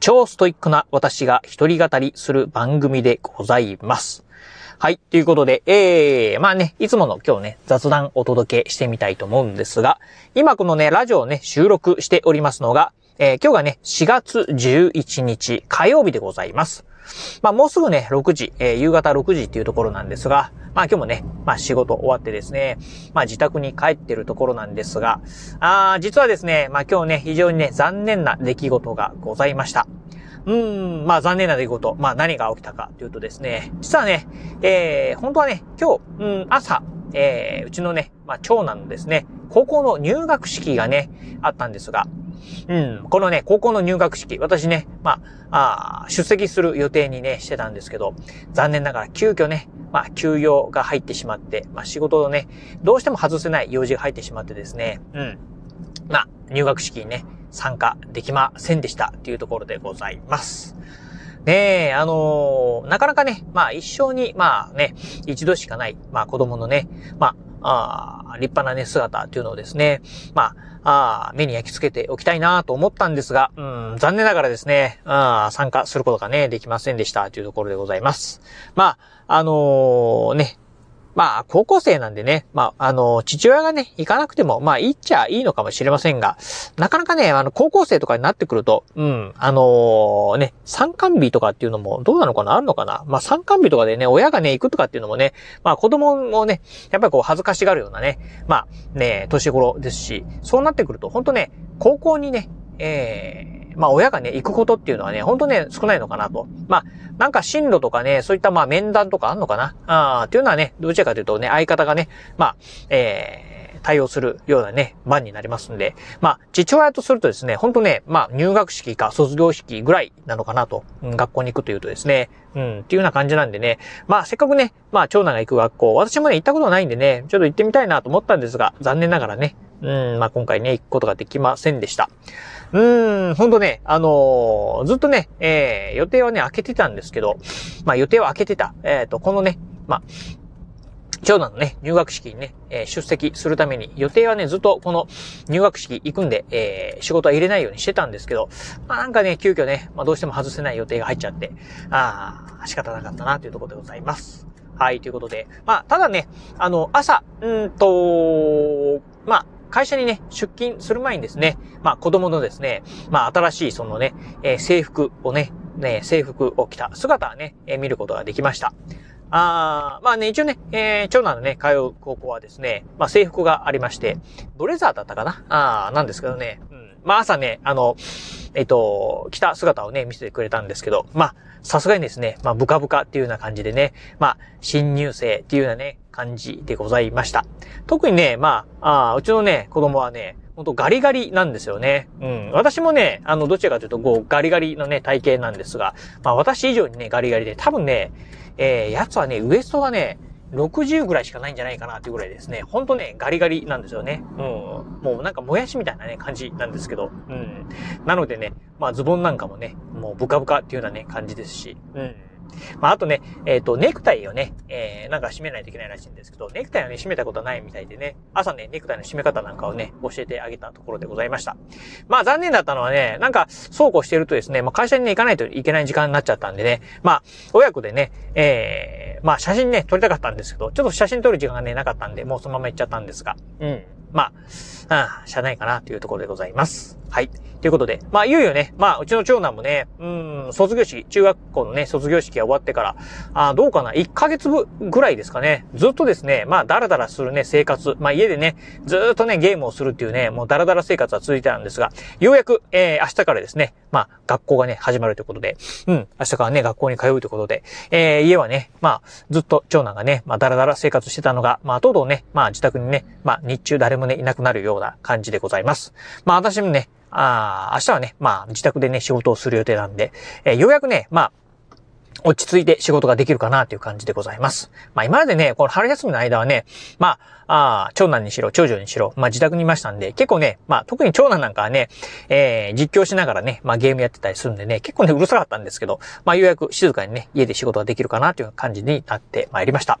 超ストイックな私が一人語りする番組でございます。はい。ということで、えー、まあね、いつもの今日ね、雑談お届けしてみたいと思うんですが、今このね、ラジオをね、収録しておりますのが、えー、今日がね、4月11日火曜日でございます。まあもうすぐね、6時、えー、夕方6時っていうところなんですが、まあ今日もね、まあ仕事終わってですね、まあ自宅に帰ってるところなんですが、あ実はですね、まあ今日ね、非常にね、残念な出来事がございました。うーん、まあ残念な出来事。まあ何が起きたかというとですね、実はね、えー、本当はね、今日、うん、朝、えー、うちのね、まあ長男のですね、高校の入学式がね、あったんですが、うん、このね、高校の入学式、私ね、まあ、あ出席する予定にね、してたんですけど、残念ながら急遽ね、まあ、休養が入ってしまって、まあ、仕事をね、どうしても外せない用事が入ってしまってですね、うん。まあ、入学式にね、参加できませんでしたっていうところでございます。ねえ、あのー、なかなかね、まあ一生に、まあね、一度しかない、まあ子供のね、まあ、あ立派なね、姿っていうのをですね、まあ、あ目に焼き付けておきたいなと思ったんですが、うん、残念ながらですね、あ参加することがね、できませんでしたというところでございます。まあ、あのー、ね、まあ、高校生なんでね、まあ、あの、父親がね、行かなくても、まあ、いいっちゃいいのかもしれませんが、なかなかね、あの、高校生とかになってくると、うん、あのー、ね、参観日とかっていうのもどうなのかなあるのかなまあ、参観日とかでね、親がね、行くとかっていうのもね、まあ、子供もね、やっぱりこう、恥ずかしがるようなね、まあ、ね、年頃ですし、そうなってくると、本当ね、高校にね、えー、まあ親がね、行くことっていうのはね、ほんとね、少ないのかなと。まあ、なんか進路とかね、そういったまあ面談とかあんのかな？ああ、っていうのはね、どちらかというとね、相方がね、まあ、えー、対応するようなね、番になりますんで、まあ、父親とするとですね、ほんとね、まあ、入学式か卒業式ぐらいなのかなと、うん、学校に行くというとですね、うん、っていうような感じなんでね、まあ、せっかくね、まあ、長男が行く学校、私もね、行ったことないんでね、ちょっと行ってみたいなと思ったんですが、残念ながらね、うん、まあ、今回ね、行くことができませんでした。うーん、ほんとね、あのー、ずっとね、えー、予定はね、開けてたんですけど、まあ予定は開けてた。えっ、ー、と、このね、まあ、長男のね、入学式にね、えー、出席するために、予定はね、ずっとこの入学式行くんで、えー、仕事は入れないようにしてたんですけど、まあなんかね、急遽ね、まあどうしても外せない予定が入っちゃって、ああ、仕方なかったなというところでございます。はい、ということで。まあ、ただね、あの、朝、うんと、まあ、会社にね、出勤する前にですね、まあ子供のですね、まあ新しいそのね、えー、制服をね、ね、制服を着た姿はね、えー、見ることができました。あまあね、一応ね、えー、長男のね、通う高校はですね、まあ制服がありまして、ブレザーだったかな？あなんですけどね、まあ朝ね、あの、えっ、と、着た姿をね、見せてくれたんですけど、まあ、さすがにですね、まあ、ブカブカっていうような感じでね、まあ、新入生っていうようなね、感じでございました。特にね、まあ、あうちのね、子供はね、ほんとガリガリなんですよね。うん。私もね、あの、どちらかというと、こう、ガリガリのね、体型なんですが、まあ、私以上にね、ガリガリで、多分ね、えー、やつはね、ウエストがね、60ぐらいしかないんじゃないかなっていうぐらいですね。ほんとね、ガリガリなんですよね。うん。もうなんかもやしみたいなね、感じなんですけど。うん。なのでね、まあズボンなんかもね、もうブカブカっていうようなね、感じですし。うん。まあ、あとね、えっ、ー、と、ネクタイをね、えー、なんか締めないといけないらしいんですけど、ネクタイをね、締めたことないみたいでね、朝ね、ネクタイの締め方なんかをね、教えてあげたところでございました。まあ、残念だったのはね、なんか、そうこうしてるとですね、まあ、会社にね、行かないといけない時間になっちゃったんでね、まあ、親子でね、えー、まあ、写真ね、撮りたかったんですけど、ちょっと写真撮る時間がね、なかったんで、もうそのまま行っちゃったんですが、うん。まあ、うん、しゃないかなというところでございます。はい。ということで、まあ、いよいよね、まあ、うちの長男もね、うん、卒業式、中学校のね、卒業式が終わってから、あどうかな、1ヶ月ぐらいですかね、ずっとですね、まあ、ダラダラするね、生活、まあ、家でね、ずっとね、ゲームをするっていうね、もうダラダラ生活は続いてたんですが、ようやく、えー、明日からですね、まあ、学校がね、始まるということで、うん、明日からね、学校に通うということで、えー、家はね、まあ、ずっと長男がね、まあ、ダラダラ生活してたのが、まあ、とうとうね、まあ、自宅にね、まあ、日中誰もね、いなくなるような感じでございます。まあ、私もね、あ明日はね、まあ、自宅でね、仕事をする予定なんで、えー、ようやくね、まあ、落ち着いて仕事ができるかなという感じでございます。まあ今までね、この春休みの間はね、まあ、あ長男にしろ、長女にしろ、まあ自宅にいましたんで、結構ね、まあ特に長男なんかはね、えー、実況しながらね、まあゲームやってたりするんでね、結構ね、うるさかったんですけど、まあようやく静かにね、家で仕事ができるかなという感じになってまいりました。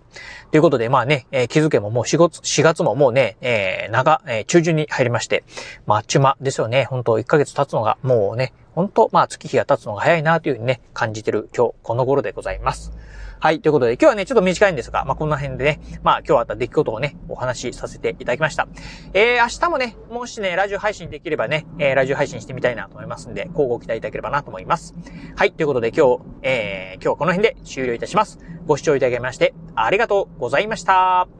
ということで、まあね、えー、気づけももう4月、4月ももうね、えー、長、えー、中旬に入りまして、まああっちゅまですよね、本当1ヶ月経つのがもうね、本当まあ月日が経つのが早いなというふうにね、感じてる今日この頃でございます。はい。ということで、今日はね、ちょっと短いんですが、まあ、こんな辺でね、まあ、今日あった出来事をね、お話しさせていただきました。えー、明日もね、もしね、ラジオ配信できればね、えー、ラジオ配信してみたいなと思いますんで、交互期待いただければなと思います。はい。ということで、今日、えー、今日はこの辺で終了いたします。ご視聴いただきまして、ありがとうございました。